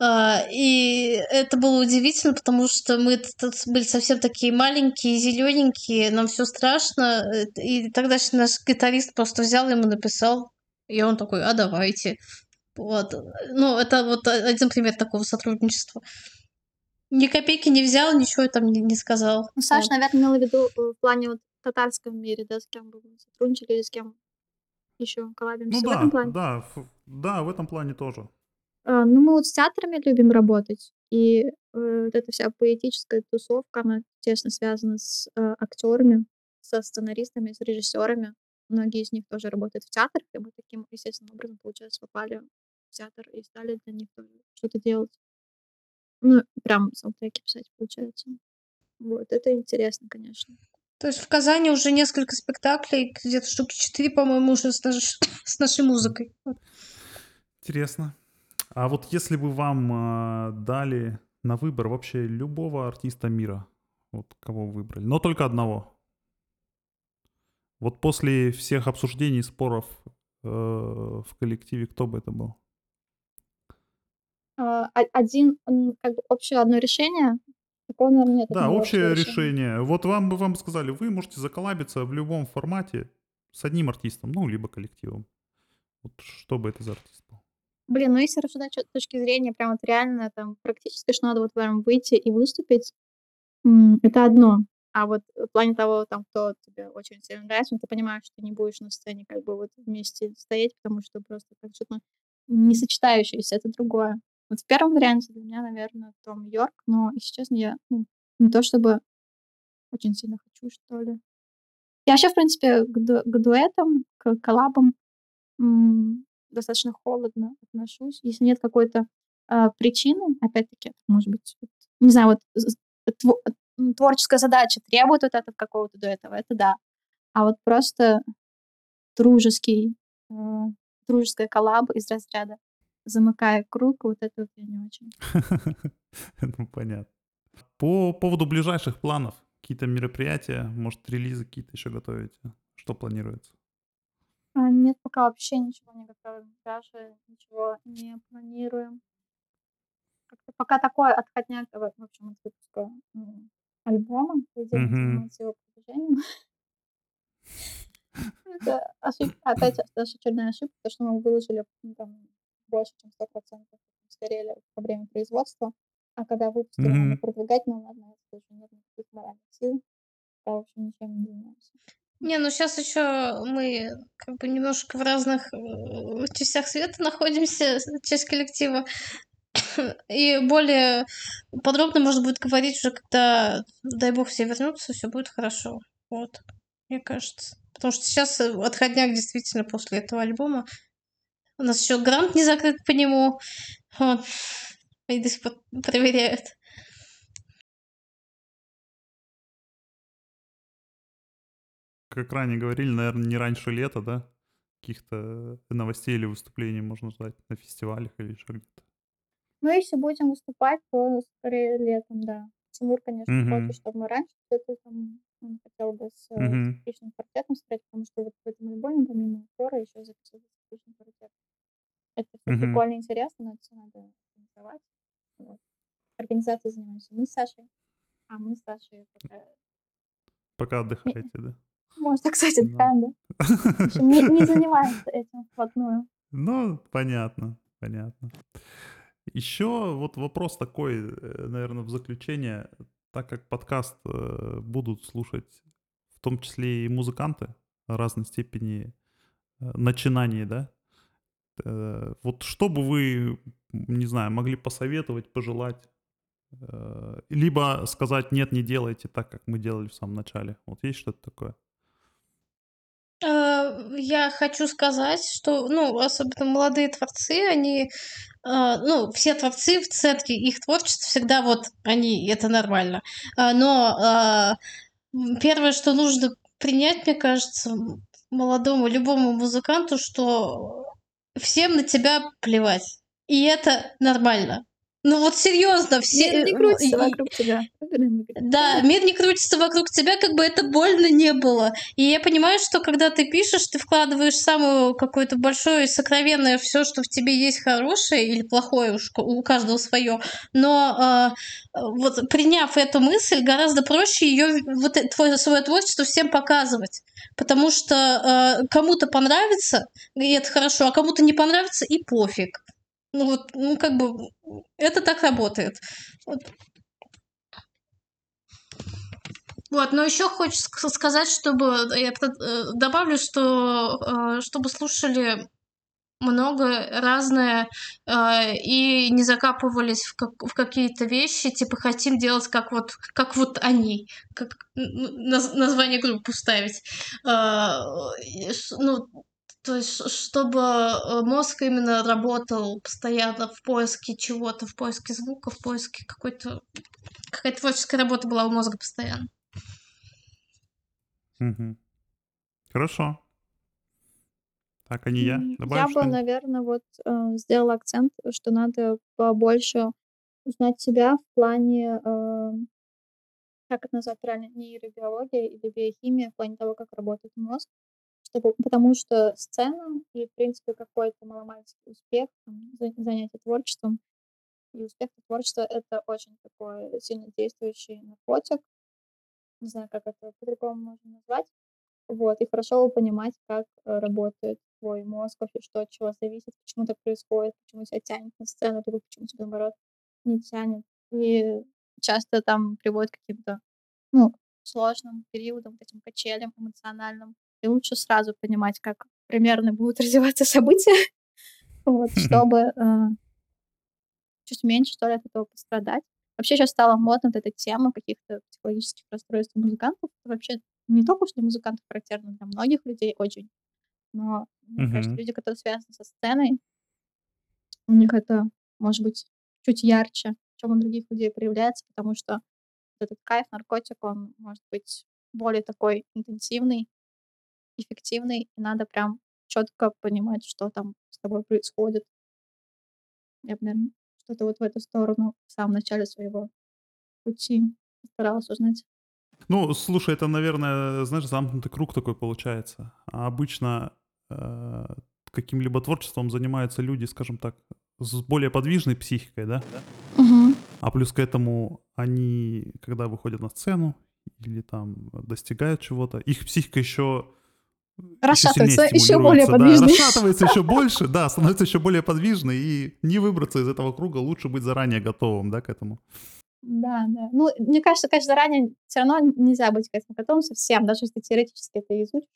Э, И это было удивительно, потому что мы были совсем такие маленькие, зелененькие, нам все страшно. И тогда наш гитарист просто взял ему написал, и он такой, а давайте. Вот. Ну, это вот один пример такого сотрудничества. Ни копейки не взял, ничего там не, не сказал.
Ну, Саша,
Вот.
наверное, имела в виду э, в плане вот татарском мире, да, с кем вы сотрудничали или с кем еще коллабимся
Ну
в
да,
этом плане?
да, ф- да, в этом плане тоже.
А, Ну, мы вот с театрами любим работать, и э, вот эта вся поэтическая тусовка, она тесно связана с э, актерами, со сценаристами, с режиссерами. Многие из них тоже работают в театрах, и мы таким естественным образом, получается, попали в театр и стали для них тоже что-то делать. Ну, прям саундтреки писать, получается. Вот, это интересно, конечно.
То есть в Казани уже несколько спектаклей, где-то штуки четыре, по-моему, уже с, наш- (laughs) с нашей музыкой.
Интересно. А вот если бы вам а, дали на выбор вообще любого артиста мира, вот кого вы выбрали, но только одного. Вот после всех обсуждений, споров э, в коллективе, кто бы это был?
А, один, как бы общее одно решение, такого, наверное, нет.
Да, общее
общего
решение. Вот вам бы вам сказали, вы можете заколлабиться в любом формате с одним артистом, ну, либо коллективом. Вот что бы это за артист был?
Блин, ну если рассуждать с точки зрения прям вот реально там практически, что надо вот прям выйти и выступить, это одно. А вот в плане того, там, кто тебе очень сильно нравится, ну, ты понимаешь, что ты не будешь на сцене как бы вот вместе стоять, потому что просто как что-то не сочетающееся, это другое. Вот в первом варианте для меня, наверное, Том Йорк, но, если честно, я ну, не то чтобы очень сильно хочу, что ли. Я вообще, в принципе, к, ду- к дуэтам, к коллабам м, достаточно холодно отношусь. Если нет какой-то а, причины, опять-таки, может быть, вот, не знаю, вот м, творческая задача требует вот этого какого-то дуэта, это да. А вот просто дружеский, э, дружеская коллаба из разряда замыкая круг, вот это вот я не очень. (laughs)
Ну, понятно. По поводу ближайших планов, какие-то мероприятия, может, релизы какие-то еще готовите? Что планируется?
А, Нет, пока вообще ничего не готовим, даже ничего не планируем. Как-то пока такой отходняк, в общем, от выпуска альбома, заниматься его продвижением. (laughs) Это ошибка, опять даже очередная ошибка, то, что мы выложили там, больше, чем 100% сгорели во время производства, а когда выпустили, надо
Мгм.
продвигать, но ладно, это тоже нет никаких моральных сил, да, в общем, ничем не занимаемся.
Не, ну сейчас еще мы как бы немножко в разных э, частях света находимся, (laughs) часть коллектива. И более подробно можно будет говорить уже, когда, дай бог, все вернутся, все будет хорошо. Вот, мне кажется. Потому что сейчас э, отходняк действительно после этого альбома. У нас еще грант не закрыт по нему. Вот. И до сих пор проверяют.
Как ранее говорили, наверное, не раньше лета, да? Каких-то новостей или выступлений можно ждать на фестивалях или еще где-то.
Ну, если будем выступать, то скорее летом, да. Тимур, конечно,
Мгм.
хочет, чтобы мы раньше что-то там, он хотел бы с э,
Мгм.
личным квартетом встретить, потому что вот в этом альбоме, помимо хора, еще записывать личный квартет. Это все
Мгм.
прикольно интересно, но это все надо организовать. Вот. Организацией занимаемся мы с Сашей, а мы с Сашей пока...
Пока отдыхаете, да?
Можно так сказать,
Да.
отдыхаем, да. В общем, не, не занимаемся этим вплотную.
Ну, понятно, понятно. Еще вот вопрос такой, наверное, в заключение, так как подкаст э, будут слушать в том числе и музыканты разной степени э, начинаний, да? Э, Вот что бы вы, не знаю, могли посоветовать, пожелать, э, либо сказать, нет, не делайте так, как мы делали в самом начале. Вот есть что-то такое?
Э, Я хочу сказать, что, ну, особенно молодые творцы, они ну, все творцы в центре, их творчество всегда вот они, это нормально. Но первое, что нужно принять, мне кажется, молодому любому музыканту, что всем на тебя плевать. И это нормально. Ну вот серьезно, все...
Мир не
э,
крутится
и-
вокруг тебя.
Да, мир не крутится вокруг тебя, как бы это больно не было. И я понимаю, что когда ты пишешь, ты вкладываешь самую какое-то большое сокровенное все, что в тебе есть хорошее или плохое, уж у каждого свое. Но а, вот приняв эту мысль, гораздо проще ее вот э- твое свое творчество всем показывать, потому что а, кому-то понравится и это хорошо, а кому-то не понравится и пофиг. Ну вот, ну как бы это так работает. Вот, но еще ск- сказать, чтобы я про- э, добавлю, что э, чтобы слушали много разное э, и не закапывались в, как- в какие-то вещи, типа хотим делать как вот как вот они, как наз- название группы ставить. Э, ну, то есть, чтобы э, мозг именно работал постоянно в поиске чего-то, в поиске звука, в поиске какой-то какая-то творческая работа была у мозга постоянно.
Хорошо. Так, а не я.
М, Я
Добавишь
бы,
что-нибудь?
наверное, вот э, сделала акцент, что надо побольше узнать себя в плане, э, как это назвать правильно, нейробиология или биохимия, в плане того, как работает мозг. Чтобы, потому что сцена и, в принципе, какой-то маломальский успех, там, за- занятие творчеством и успех творчества — это очень такой сильно действующий наркотик. Не знаю, как это по-другому можно назвать. Вот, и хорошо понимать, как э, работает твой мозг, вообще что от чего зависит, почему так происходит, почему тебя тянет на сцену, либо почему тебя, наоборот, не тянет. И часто там приводит к каким-то, ну, сложным периодам, этим качелям эмоциональным. И лучше сразу понимать, как примерно будут (laughs) развиваться события, вот, чтобы э, чуть меньше, что ли, от этого пострадать. Вообще сейчас стала модна вот эта тема каких-то психологических расстройств музыкантов. Вообще не только что для музыкантов характерно, для многих людей очень. Но мне кажется,
Мгм.
люди, которые связаны со сценой, у них это может быть чуть ярче, чем у других людей проявляется, потому что этот кайф, наркотик, он может быть более такой интенсивный, эффективный, и надо прям четко понимать, что там с тобой происходит. Я бы, наверное, что-то вот в эту сторону в самом начале своего пути старалась узнать.
Ну, слушай, это, наверное, знаешь, замкнутый круг такой получается. А обычно э, каким-либо творчеством занимаются люди, скажем так, с более подвижной психикой, да? А плюс к этому они, когда выходят на сцену или там достигают чего-то, их психика еще
Расшатывается еще более
да,
подвижной.
расшатывается еще больше, да, становится еще более подвижной, и не выбраться из этого круга лучше быть заранее готовым, да, к этому.
Да, да. Ну, мне кажется, конечно, заранее все равно нельзя быть к этому готовым совсем, даже если теоретически это изучишь.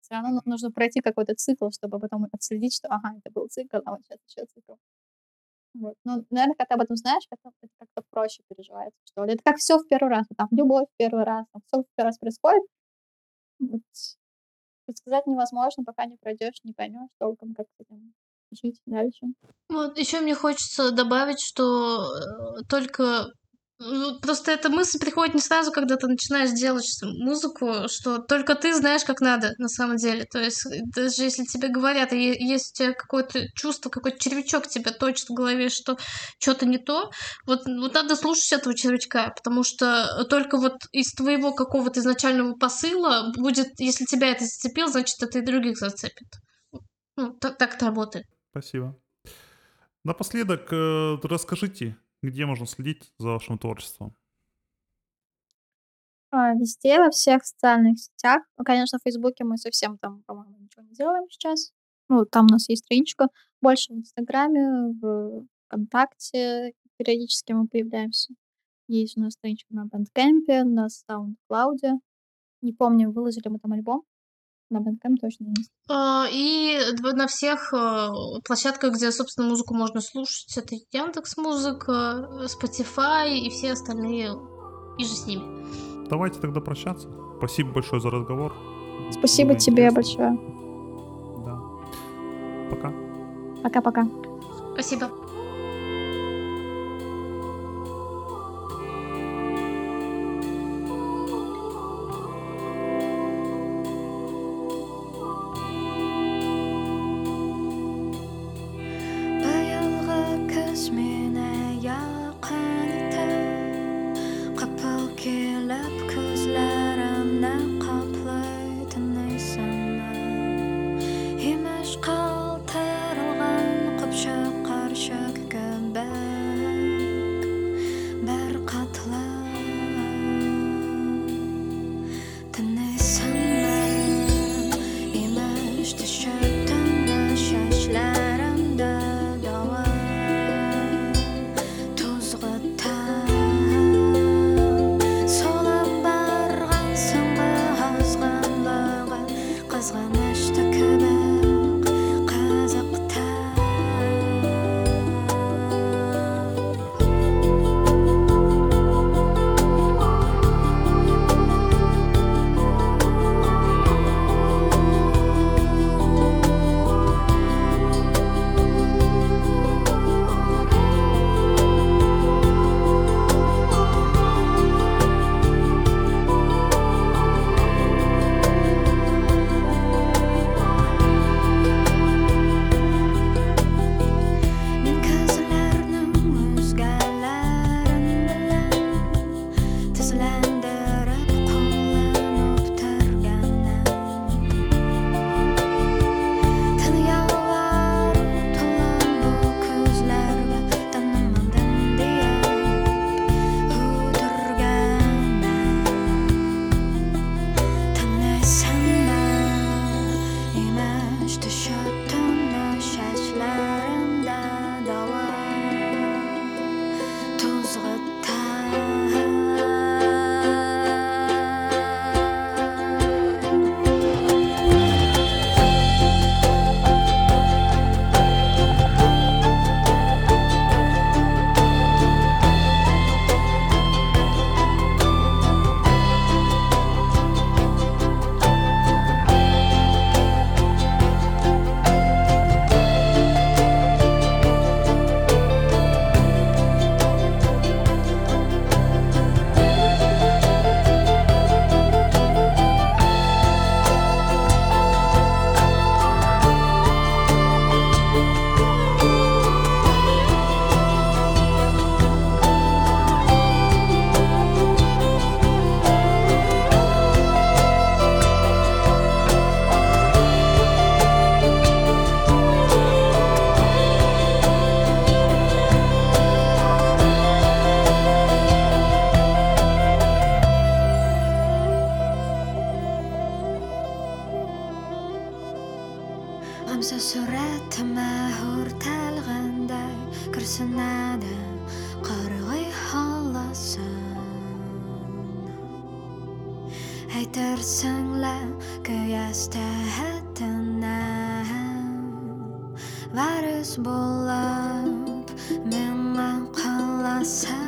Все равно ну- нужно пройти какой-то цикл, чтобы потом отследить, что, ага, это был цикл, а вот сейчас еще цикл. Вот. Ну, наверное, когда ты об этом знаешь, как-то, это как-то проще переживается, что ли. Это как все в первый раз. Там любовь в первый раз, все в первый раз происходит. Вот. Предсказать невозможно, пока не пройдешь, не поймешь толком, как с этим жить дальше.
Вот еще мне хочется добавить, что э, только ну, просто эта мысль приходит не сразу, когда ты начинаешь делать музыку, что только ты знаешь, как надо на самом деле. То есть э, даже если тебе говорят, и есть у тебя какое-то чувство, какой-то червячок тебя точит в голове, что что-то не то, вот, вот надо слушать этого червячка, потому что только вот из твоего какого-то изначального посыла будет, если тебя это зацепило, значит, это и других зацепит. Ну, так, так это работает.
Спасибо. Напоследок э, расскажите, где можно следить за вашим творчеством.
А, везде, во всех социальных сетях. Ну, конечно, в Фейсбуке мы совсем там, по-моему, ничего не делаем сейчас. Ну, там у нас есть страничка. Больше в Инстаграме, в ВКонтакте периодически мы появляемся. Есть у нас страничка на Бэндкэмпе, на SoundCloud. Не помню, выложили мы там альбом. На Бэндкэмпе точно есть.
А, И на всех э, площадках, где, собственно, музыку можно слушать, это Яндекс Музыка, Spotify и все остальные и же с ними.
Давайте тогда прощаться. Спасибо большое за разговор.
Спасибо
Было
тебе
интересно.
большое.
Да. Пока.
Пока-пока.
Спасибо.
myself.